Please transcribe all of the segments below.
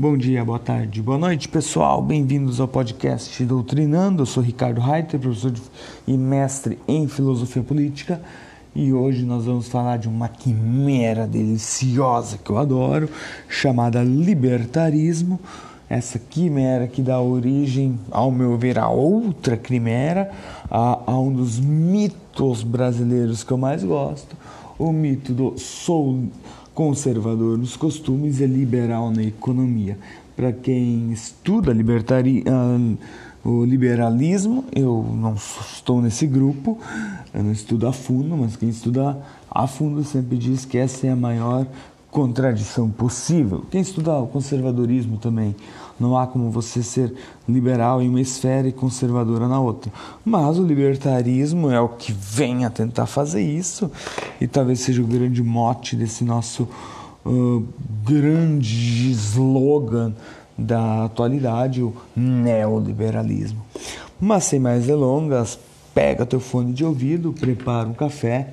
Bom dia, boa tarde, boa noite, pessoal. Bem-vindos ao podcast Doutrinando. Eu sou Ricardo Reiter, professor de... e mestre em filosofia política. E hoje nós vamos falar de uma quimera deliciosa que eu adoro, chamada libertarismo. Essa quimera que dá origem, ao meu ver, a outra quimera, a, a um dos mitos brasileiros que eu mais gosto, o mito do sou conservador nos costumes e liberal na economia. Para quem estuda libertari, uh, o liberalismo, eu não estou nesse grupo, eu não estudo a fundo, mas quem estuda a fundo sempre diz que essa é a maior contradição possível. Quem estuda o conservadorismo também, não há como você ser liberal em uma esfera e conservadora na outra. Mas o libertarismo é o que vem a tentar fazer isso e talvez seja o grande mote desse nosso uh, grande slogan da atualidade, o neoliberalismo. Mas sem mais delongas, pega teu fone de ouvido, prepara um café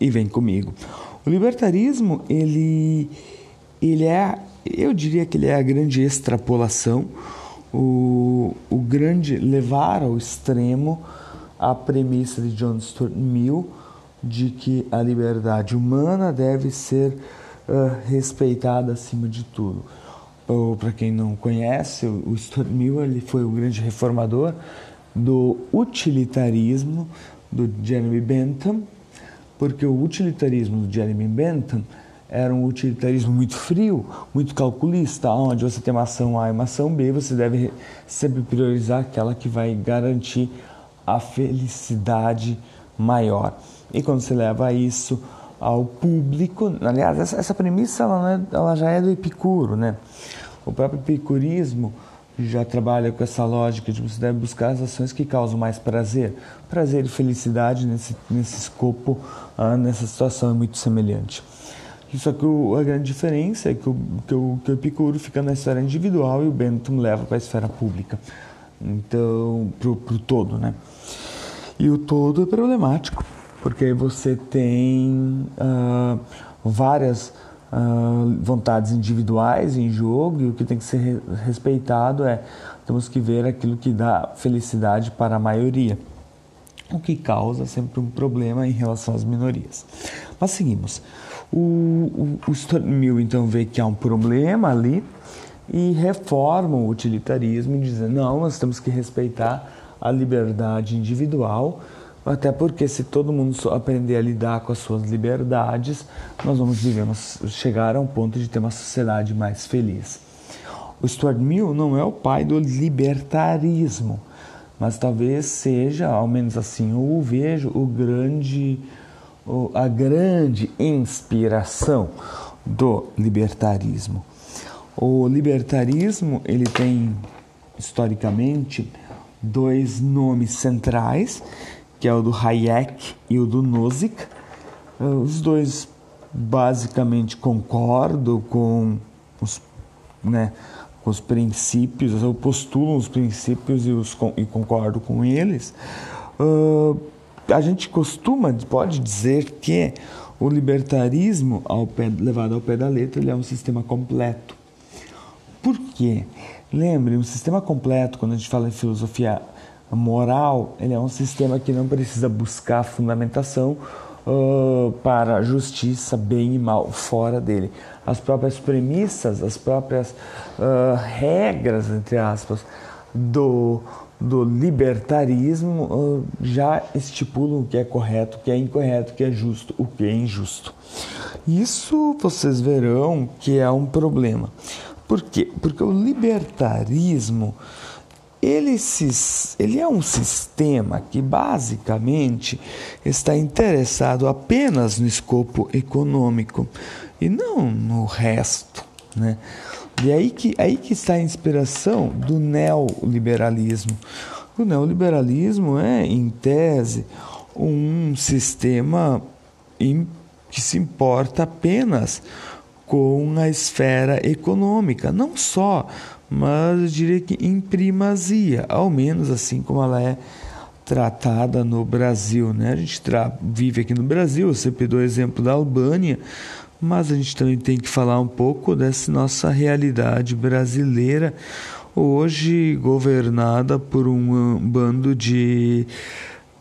e vem comigo. O libertarismo, ele, ele é, eu diria que ele é a grande extrapolação, o, o grande levar ao extremo a premissa de John Stuart Mill de que a liberdade humana deve ser uh, respeitada acima de tudo. Para quem não conhece, o Stuart Mill ele foi o grande reformador do utilitarismo do Jeremy Bentham, porque o utilitarismo do Jeremy Bentham era um utilitarismo muito frio, muito calculista, onde você tem uma ação A e uma ação B, você deve sempre priorizar aquela que vai garantir a felicidade maior. E quando você leva isso ao público, aliás, essa, premissa ela, é, ela já é do Epicuro, né? O próprio epicurismo já trabalha com essa lógica de você deve buscar as ações que causam mais prazer. Prazer e felicidade nesse, nesse escopo, ah, nessa situação é muito semelhante. Só que o, a grande diferença é que o, que, o, que o Epicuro fica na esfera individual e o Bentham leva para a esfera pública. Então, para o todo, né? E o todo é problemático, porque você tem uh, várias uh, vontades individuais em jogo e o que tem que ser respeitado é temos que ver aquilo que dá felicidade para a maioria, o que causa sempre um problema em relação às minorias. Mas seguimos. O, o, o Mill então vê que há um problema ali e reforma o utilitarismo e diz não, nós temos que respeitar a liberdade individual até porque se todo mundo aprender a lidar com as suas liberdades, nós vamos viver, chegar a um ponto de ter uma sociedade mais feliz. O Stuart Mill não é o pai do libertarismo, mas talvez seja, ao menos assim eu o vejo, o grande, a grande inspiração do libertarismo. O libertarismo ele tem historicamente dois nomes centrais que é o do Hayek e o do Nozick. Eh, os dois basicamente concordam com os, né, com os princípios, eu postulo os princípios e, os, e concordo com eles. Uh, a gente costuma, pode dizer que o libertarismo, ao pé, levado ao pé da letra, ele é um sistema completo. Por quê? Lembre, um sistema completo, quando a gente fala em filosofia moral ele é um sistema que não precisa buscar fundamentação uh, para justiça, bem e mal fora dele. As próprias premissas, as próprias uh, regras, entre aspas, do, do libertarismo uh, já estipulam o que é correto, o que é incorreto, o que é justo, o que é injusto. Isso vocês verão que é um problema. Por quê? Porque o libertarismo ele, se, ele é um sistema que basicamente está interessado apenas no escopo econômico e não no resto. Né? E aí que, aí que está a inspiração do neoliberalismo. O neoliberalismo é, em tese, um sistema que se importa apenas com a esfera econômica, não só mas eu diria que em primazia, ao menos assim como ela é tratada no Brasil. Né? A gente vive aqui no Brasil, eu sempre dou o exemplo da Albânia, mas a gente também tem que falar um pouco dessa nossa realidade brasileira, hoje governada por um bando de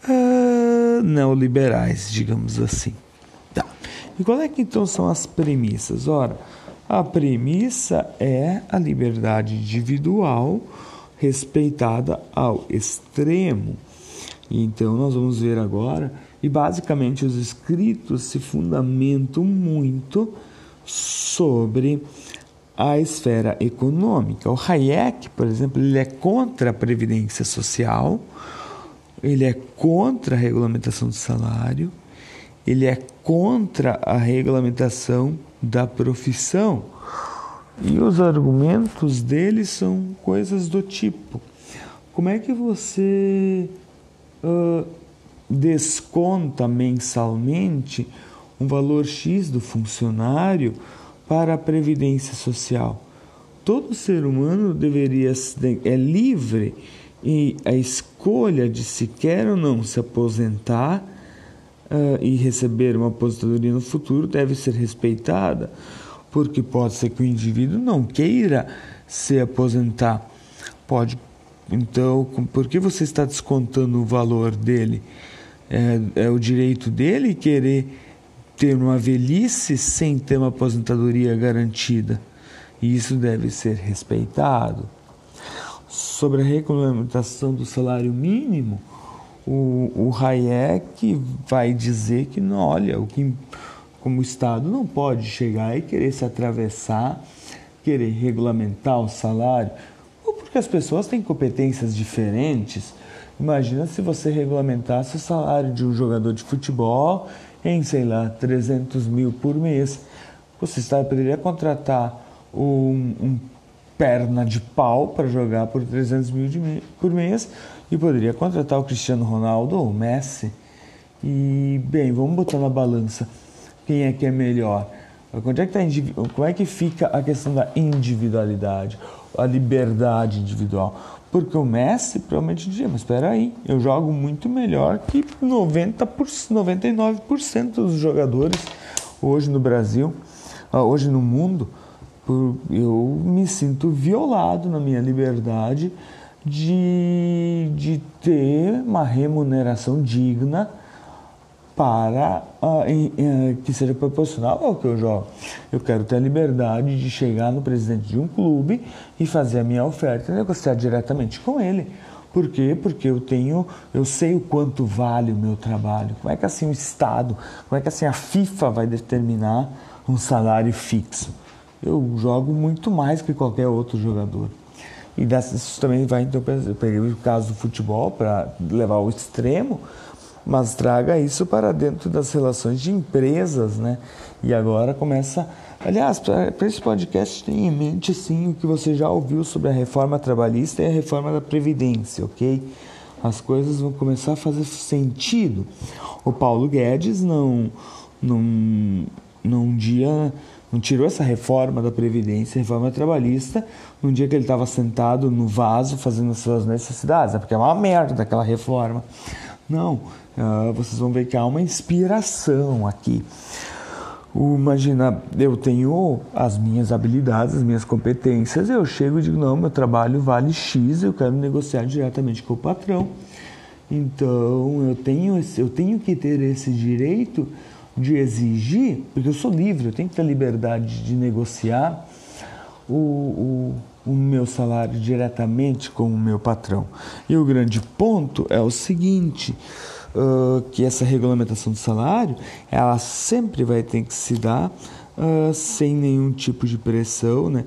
uh, neoliberais, digamos assim. Tá. E qual é que então são as premissas? Ora, a premissa é a liberdade individual respeitada ao extremo. Então nós vamos ver agora e basicamente os escritos se fundamentam muito sobre a esfera econômica. O Hayek, por exemplo, ele é contra a previdência social, ele é contra a regulamentação do salário, ele é contra a regulamentação da profissão. E os argumentos dele são coisas do tipo: como é que você uh, desconta mensalmente um valor X do funcionário para a previdência social. Todo ser humano deveria é livre e a escolha de se quer ou não se aposentar e receber uma aposentadoria no futuro deve ser respeitada, porque pode ser que o indivíduo não queira se aposentar. Pode, então, por que você está descontando o valor dele? é, é o direito dele querer ter uma velhice sem ter uma aposentadoria garantida. E isso deve ser respeitado. Sobre a regulamentação do salário mínimo, o, o Hayek vai dizer que, não, olha, o que, como Estado não pode chegar e querer se atravessar, querer regulamentar o salário, ou porque as pessoas têm competências diferentes, Imagina se você regulamentasse o salário de um jogador de futebol em, sei lá, 300 mil por mês. Você poderia contratar um, um perna de pau para jogar por 300 mil por mês e poderia contratar o Cristiano Ronaldo ou o Messi. E, bem, vamos botar na balança quem é que é melhor. Onde é que tá, como é que fica a questão da individualidade, a liberdade individual? Porque o Messi provavelmente dizia, mas espera aí, eu jogo muito melhor que 90%, 99% dos jogadores hoje no Brasil, ah, hoje no mundo. Eu me sinto violado na minha liberdade de, de ter uma remuneração digna para uh, em, uh, que seja proporcional ao que eu jogo. Eu quero ter a liberdade de chegar no presidente de um clube e fazer a minha oferta e negociar diretamente com ele. Por quê? Porque eu tenho, eu sei o quanto vale o meu trabalho. Como é que assim o Estado, como é que assim a FIFA vai determinar um salário fixo? Eu jogo muito mais que qualquer outro jogador. E isso também vai, então, peguei o caso do futebol para levar ao extremo, mas traga isso para dentro das relações de empresas, né? E agora começa. Aliás, para esse podcast, tenha em mente sim o que você já ouviu sobre a reforma trabalhista e a reforma da Previdência, ok? As coisas vão começar a fazer sentido. O Paulo Guedes não, não, não dia não tirou essa reforma da Previdência, reforma trabalhista, num dia que ele estava sentado no vaso fazendo as suas necessidades, é porque é uma merda aquela reforma. Não, uh, vocês vão ver que há uma inspiração aqui. Imagina, eu tenho as minhas habilidades, as minhas competências, eu chego e digo, não, meu trabalho vale X, eu quero negociar diretamente com o patrão. Então, eu tenho, eu tenho que ter esse direito de exigir, porque eu sou livre, eu tenho que ter liberdade de negociar o, o, o meu salário diretamente com o meu patrão. E o grande ponto é o seguinte, uh, que essa regulamentação do salário, ela sempre vai ter que se dar uh, sem nenhum tipo de pressão, né?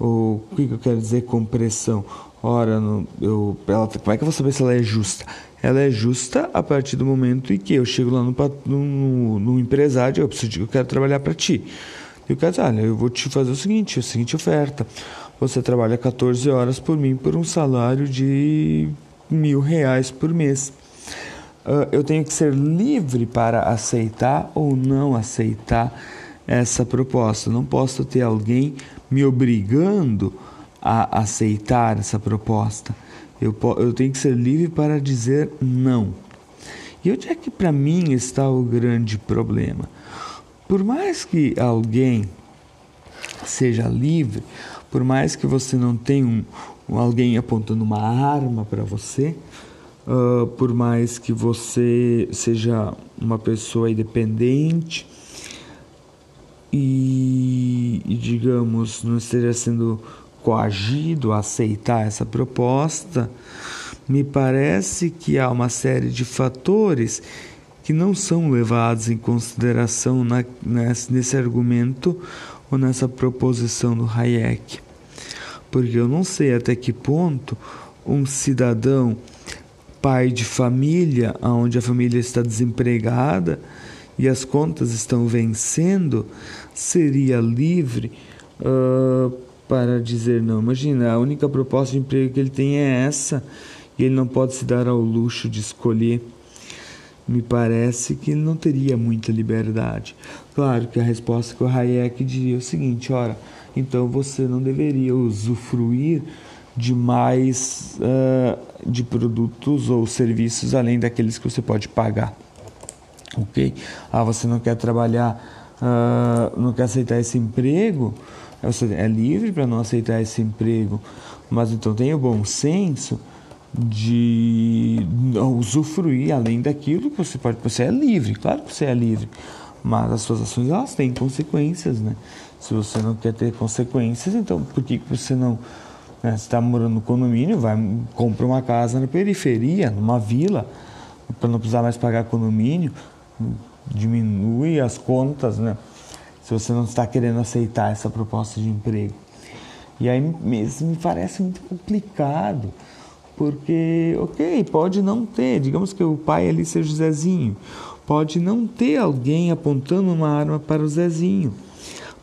O, que eu quero dizer com pressão? Ora, no, eu, ela, como é que eu vou saber se ela é justa? Ela é justa a partir do momento em que eu chego lá no, no, no empresário, eu preciso, eu quero trabalhar para ti. E o cara diz, olha, eu vou te fazer o seguinte, a seguinte oferta. Você trabalha 14 horas por mim por um salário de mil reais por mês. Uh, eu tenho que ser livre para aceitar ou não aceitar essa proposta. Não posso ter alguém me obrigando a aceitar essa proposta. Eu, eu tenho que ser livre para dizer não. E onde é que para mim está o grande problema? por mais que alguém seja livre, por mais que você não tenha um, um alguém apontando uma arma para você, uh, por mais que você seja uma pessoa independente e, e, digamos, não esteja sendo coagido a aceitar essa proposta, me parece que há uma série de fatores que não são levados em consideração na, nesse, nesse argumento ou nessa proposição do Hayek. Porque eu não sei até que ponto um cidadão, pai de família, onde a família está desempregada e as contas estão vencendo, seria livre uh, para dizer não. Imagina, a única proposta de emprego que ele tem é essa e ele não pode se dar ao luxo de escolher me parece que ele não teria muita liberdade. Claro que a resposta que o Hayek diria é o seguinte: ora, então você não deveria usufruir de mais uh, de produtos ou serviços além daqueles que você pode pagar. Ok? Ah, você não quer trabalhar, uh, não quer aceitar esse emprego? Você é livre para não aceitar esse emprego, mas então tenha o bom senso de usufruir além daquilo que você pode. Você é livre, claro que você é livre, mas as suas ações elas têm consequências, né? Se você não quer ter consequências, então por que você não né, está morando no condomínio, vai compra uma casa na periferia, numa vila, para não precisar mais pagar condomínio, diminui as contas, né? Se você não está querendo aceitar essa proposta de emprego. E aí me parece muito complicado porque, ok, pode não ter, digamos que o pai ali seja o Zezinho, pode não ter alguém apontando uma arma para o Zezinho,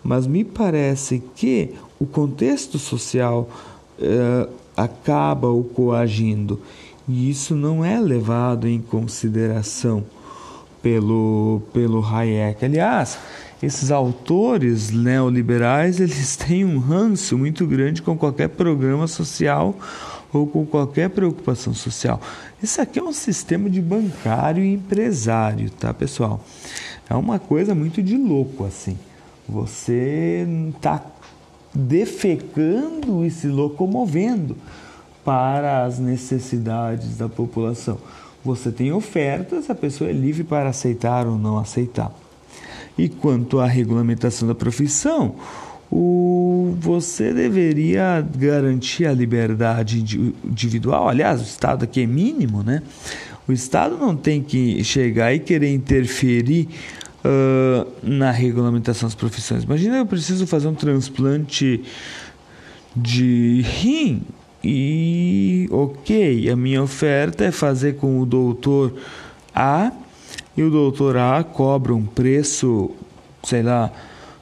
mas me parece que o contexto social uh, acaba o coagindo e isso não é levado em consideração pelo, pelo Hayek. Aliás, esses autores neoliberais eles têm um ranço muito grande com qualquer programa social ou com qualquer preocupação social. Isso aqui é um sistema de bancário e empresário, tá, pessoal? É uma coisa muito de louco assim. Você está defecando e se locomovendo para as necessidades da população. Você tem ofertas, a pessoa é livre para aceitar ou não aceitar. E quanto à regulamentação da profissão, o, você deveria garantir a liberdade individual. Aliás, o Estado aqui é mínimo, né? O Estado não tem que chegar e querer interferir uh, na regulamentação das profissões. Imagina eu preciso fazer um transplante de rim e ok, a minha oferta é fazer com o doutor A e o doutor A cobra um preço, sei lá,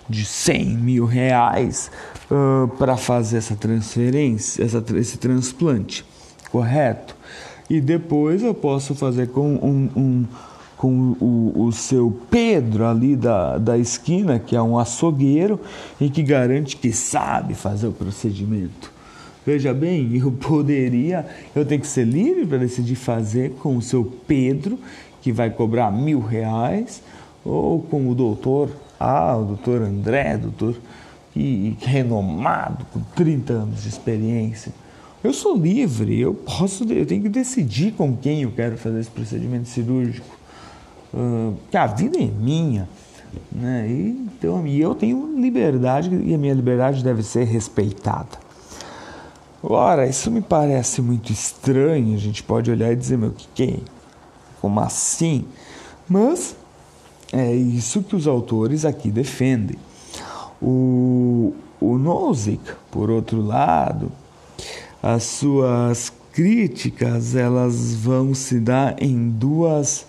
de 100 mil reais uh, para fazer essa transferência, essa, esse transplante, correto? E depois eu posso fazer com um, um com o, o, seu Pedro ali da, da esquina, que é um açougueiro e que garante que sabe fazer o procedimento. Veja bem, eu poderia, eu tenho que ser livre para decidir fazer com o seu Pedro, que vai cobrar mil reais, ou com o doutor ah, o doutor André, doutor que, que renomado, com 30 anos de experiência. Eu sou livre, eu posso, eu tenho que decidir com quem eu quero fazer esse procedimento cirúrgico. Uh, que a vida é minha. Né? E, então, e eu tenho liberdade e a minha liberdade deve ser respeitada. Ora, isso me parece muito estranho. A gente pode olhar e dizer, meu, que que é? Como assim? Mas é isso que os autores aqui defendem. O, o Nozick, por outro lado, as suas críticas elas vão se dar em duas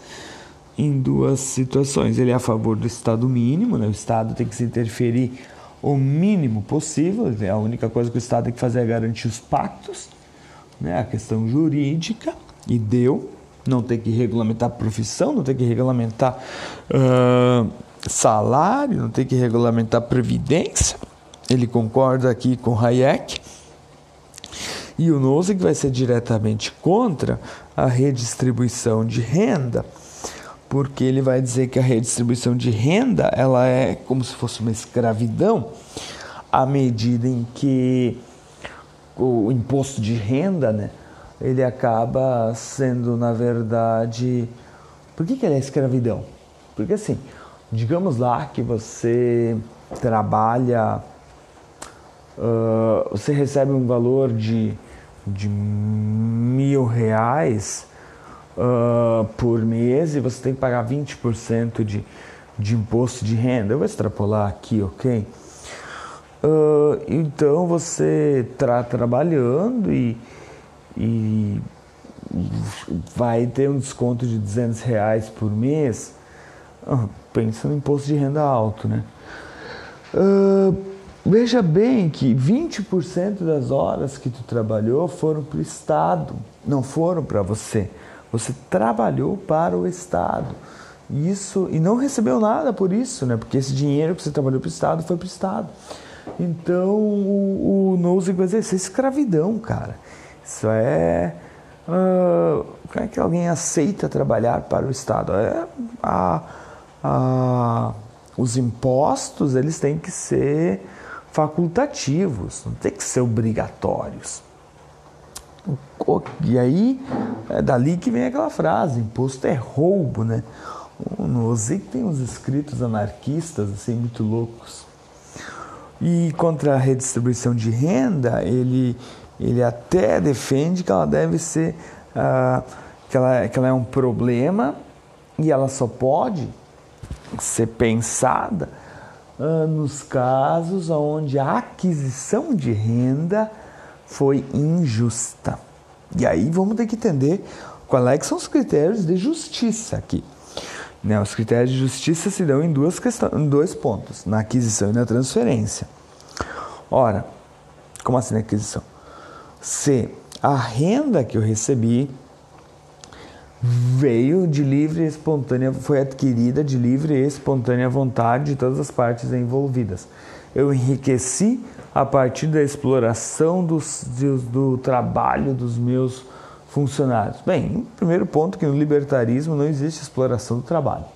em duas situações. Ele é a favor do Estado mínimo, né? o Estado tem que se interferir o mínimo possível, é a única coisa que o Estado tem que fazer é garantir os pactos, né? a questão jurídica, e deu não tem que regulamentar profissão, não tem que regulamentar uh, salário, não tem que regulamentar previdência. Ele concorda aqui com Hayek. E o Nozick vai ser diretamente contra a redistribuição de renda, porque ele vai dizer que a redistribuição de renda ela é como se fosse uma escravidão à medida em que o imposto de renda, né, ele acaba sendo na verdade, por que, que ele é escravidão? Porque assim, digamos lá que você trabalha, uh, você recebe um valor de, de mil reais uh, por mês e você tem que pagar 20% de, de imposto de renda. Eu vou extrapolar aqui, ok? Uh, então você está trabalhando e, e vai ter um desconto de 200 reais por mês. Uh, pensa no imposto de renda alto, né? Uh, veja bem que 20% das horas que tu trabalhou foram para o Estado, não foram para você. Você trabalhou para o Estado. Isso e não recebeu nada por isso, né? Porque esse dinheiro que você trabalhou para o Estado foi para o Estado. Então o, o Nozick vai dizer: isso é escravidão, cara. Isso é. Uh, como é que alguém aceita trabalhar para o Estado? É, a, a, os impostos eles têm que ser facultativos, não tem que ser obrigatórios. E aí, é dali que vem aquela frase, imposto é roubo, né? No Ozek tem uns escritos anarquistas, assim, muito loucos. E contra a redistribuição de renda, ele, ele até defende que ela deve ser, uh, que, ela, que ela é um problema e ela só pode ser pensada uh, nos casos onde a aquisição de renda foi injusta. E aí vamos ter que entender quais é são os critérios de justiça aqui. Né? Os critérios de justiça se dão em, duas questões, em dois pontos, na aquisição e na transferência. Ora, como assim na aquisição? Se a renda que eu recebi veio de livre e espontânea, foi adquirida de livre e espontânea vontade de todas as partes envolvidas. Eu enriqueci a partir da exploração dos, do, do trabalho dos meus funcionários. Bem, primeiro ponto que no libertarismo não existe exploração do trabalho.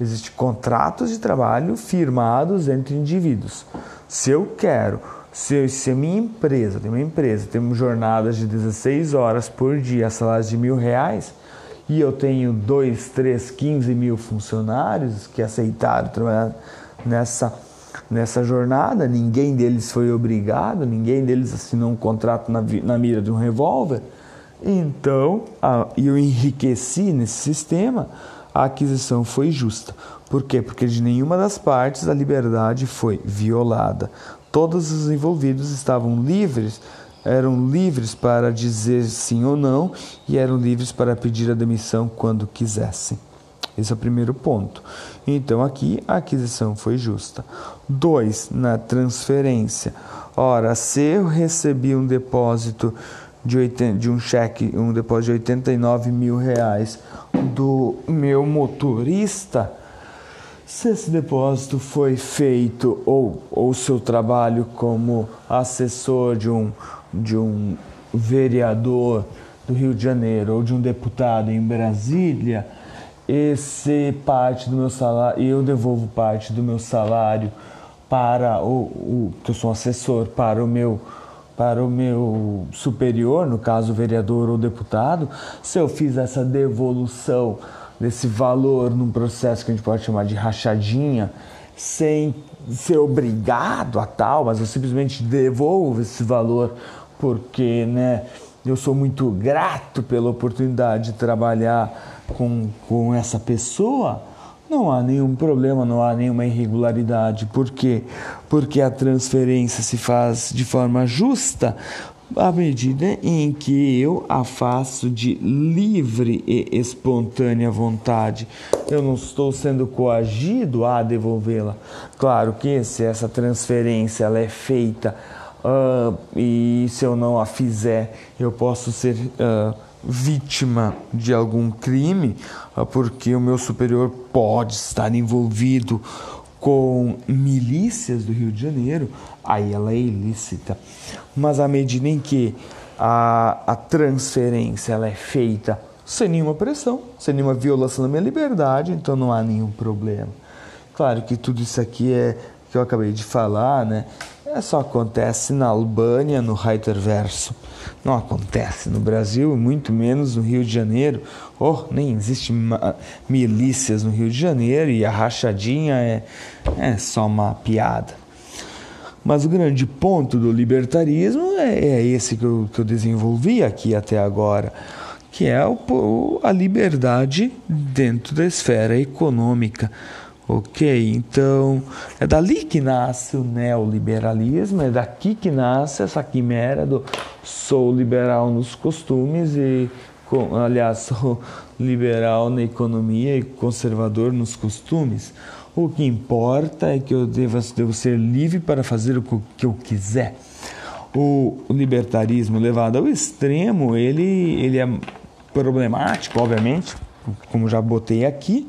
Existem contratos de trabalho firmados entre indivíduos. Se eu quero, se, se a minha empresa, tem uma empresa, tem jornadas de 16 horas por dia, salários de mil reais, e eu tenho 2, 3, 15 mil funcionários que aceitaram trabalhar nessa, nessa jornada, ninguém deles foi obrigado, ninguém deles assinou um contrato na, na mira de um revólver, então a, eu enriqueci nesse sistema, a aquisição foi justa. Por quê? Porque de nenhuma das partes a liberdade foi violada. Todos os envolvidos estavam livres eram livres para dizer sim ou não e eram livres para pedir a demissão quando quisessem. Esse é o primeiro ponto. Então aqui a aquisição foi justa. Dois, na transferência. Ora, se eu recebi um depósito de, 80, de um cheque, um depósito de 89 mil reais do meu motorista, se esse depósito foi feito ou o seu trabalho como assessor de um de um vereador do Rio de Janeiro ou de um deputado em Brasília, esse parte do meu salário, eu devolvo parte do meu salário para o, o que eu sou assessor para o meu para o meu superior, no caso vereador ou deputado, se eu fiz essa devolução desse valor num processo que a gente pode chamar de rachadinha, sem ser obrigado a tal, mas eu simplesmente devolvo esse valor porque né, eu sou muito grato pela oportunidade de trabalhar com, com essa pessoa, não há nenhum problema, não há nenhuma irregularidade. Por quê? Porque a transferência se faz de forma justa à medida em que eu a faço de livre e espontânea vontade. Eu não estou sendo coagido a devolvê-la. Claro que se essa transferência ela é feita uh, e se eu não a fizer, eu posso ser uh, vítima de algum crime, uh, porque o meu superior pode estar envolvido com milícias do Rio de Janeiro, aí ela é ilícita. Mas à medida em que a, a transferência ela é feita sem nenhuma pressão, sem nenhuma violação da minha liberdade, então não há nenhum problema. Claro que tudo isso aqui é que eu acabei de falar, né? Só acontece na Albânia, no Reiterverso. Não acontece no Brasil, muito menos no Rio de Janeiro. Oh, nem existe milícias no Rio de Janeiro e a rachadinha é, é só uma piada. Mas o grande ponto do libertarismo é, é esse que eu, que eu desenvolvi aqui até agora que é o, a liberdade dentro da esfera econômica. Ok? Então, é dali que nasce o neoliberalismo, é daqui que nasce essa quimera do sou liberal nos costumes e, aliás, sou liberal na economia e conservador nos costumes. O que importa é que eu devo, devo ser livre para fazer o que eu quiser. O libertarismo levado ao extremo, ele, ele é problemático, obviamente, como já botei aqui,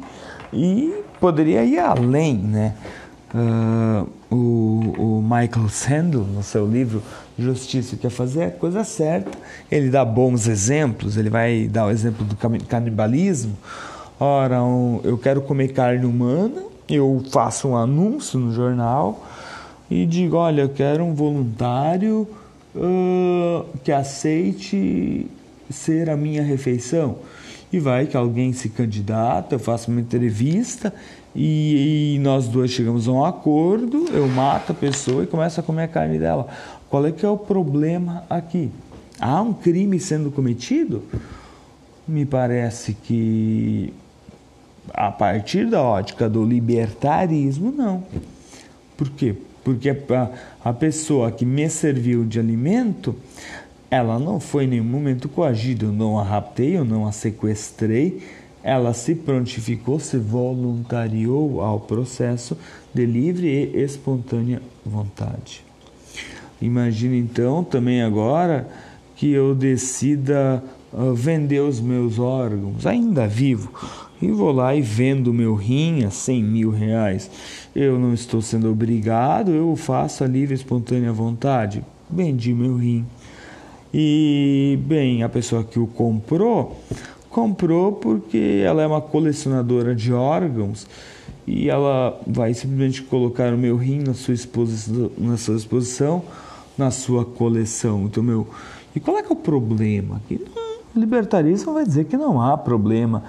e poderia ir além, né? Uh, o, o, Michael Sandel, no seu livro Justiça quer fazer a coisa certa, ele dá bons exemplos, ele vai dar o exemplo do canibalismo. Ora, um, eu quero comer carne humana, eu faço um anúncio no jornal e digo: olha, eu quero um voluntário uh, que aceite ser a minha refeição. E vai que alguém se candidata, eu faço uma entrevista e, e, nós dois chegamos a um acordo, eu mato a pessoa e começo a comer a carne dela. Qual é que é o problema aqui? Há um crime sendo cometido? Me parece que a partir da ótica do libertarismo, não. Por quê? Porque a, a pessoa que me serviu de alimento, ela não foi em nenhum momento coagida, eu não a raptei, eu não a sequestrei, ela se prontificou, se voluntariou ao processo de livre e espontânea vontade. Imagina então também agora que eu decida uh, vender os meus órgãos, ainda vivo, e vou lá e vendo meu rim a 100 mil reais. Eu não estou sendo obrigado, eu faço a livre e espontânea vontade. Vendi meu rim e, bem, a pessoa que o comprou, comprou porque ela é uma colecionadora de órgãos e ela vai simplesmente colocar o meu rim na sua exposição, na sua exposição, na sua coleção. Então, meu, e qual é que é o problema? Que libertarismo vai dizer que não há problema.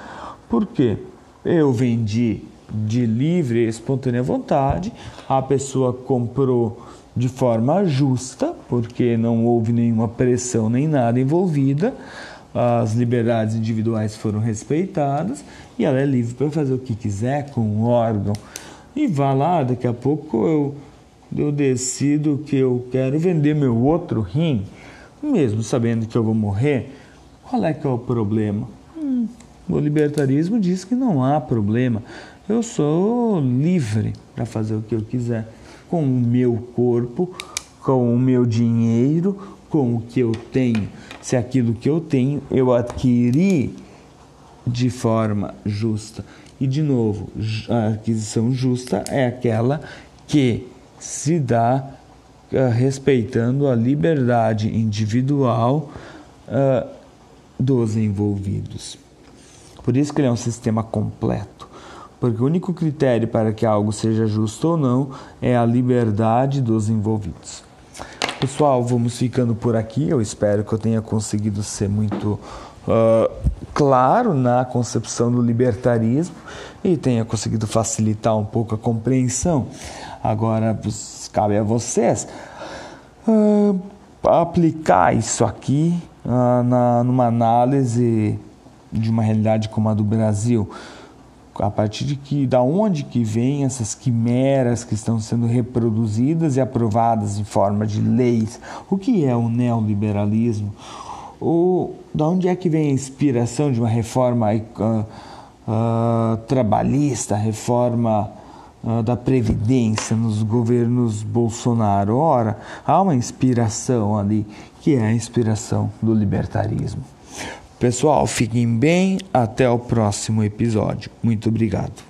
Por quê? Eu vendi de livre e espontânea vontade, a pessoa comprou de forma justa, porque não houve nenhuma pressão nem nada envolvida, as liberdades individuais foram respeitadas e ela é livre para fazer o que quiser com o órgão. E vá lá, daqui a pouco eu, eu decido que eu quero vender meu outro rim, mesmo sabendo que eu vou morrer. Qual é que é o problema? Hum, o libertarismo diz que não há problema. Eu sou livre para fazer o que eu quiser com o meu corpo, com o meu dinheiro, com o que eu tenho. Se aquilo que eu tenho eu adquiri de forma justa. E de novo, a aquisição justa é aquela que se dá uh, respeitando a liberdade individual uh, dos envolvidos. Por isso que ele é um sistema completo porque o único critério para que algo seja justo ou não é a liberdade dos envolvidos. Pessoal, vamos ficando por aqui. Eu espero que eu tenha conseguido ser muito uh, claro na concepção do libertarismo e tenha conseguido facilitar um pouco a compreensão. Agora, cabe a vocês uh, aplicar isso aqui uh, na, numa análise de uma realidade como a do Brasil a partir de que da onde que vêm essas quimeras que estão sendo reproduzidas e aprovadas em forma de leis? O que é o neoliberalismo? O, da onde é que vem a inspiração de uma reforma uh, uh, trabalhista, reforma uh, da previdência nos governos Bolsonaro? Ora, há uma inspiração ali que é a inspiração do libertarismo. Pessoal, fiquem bem. Até o próximo episódio. Muito obrigado.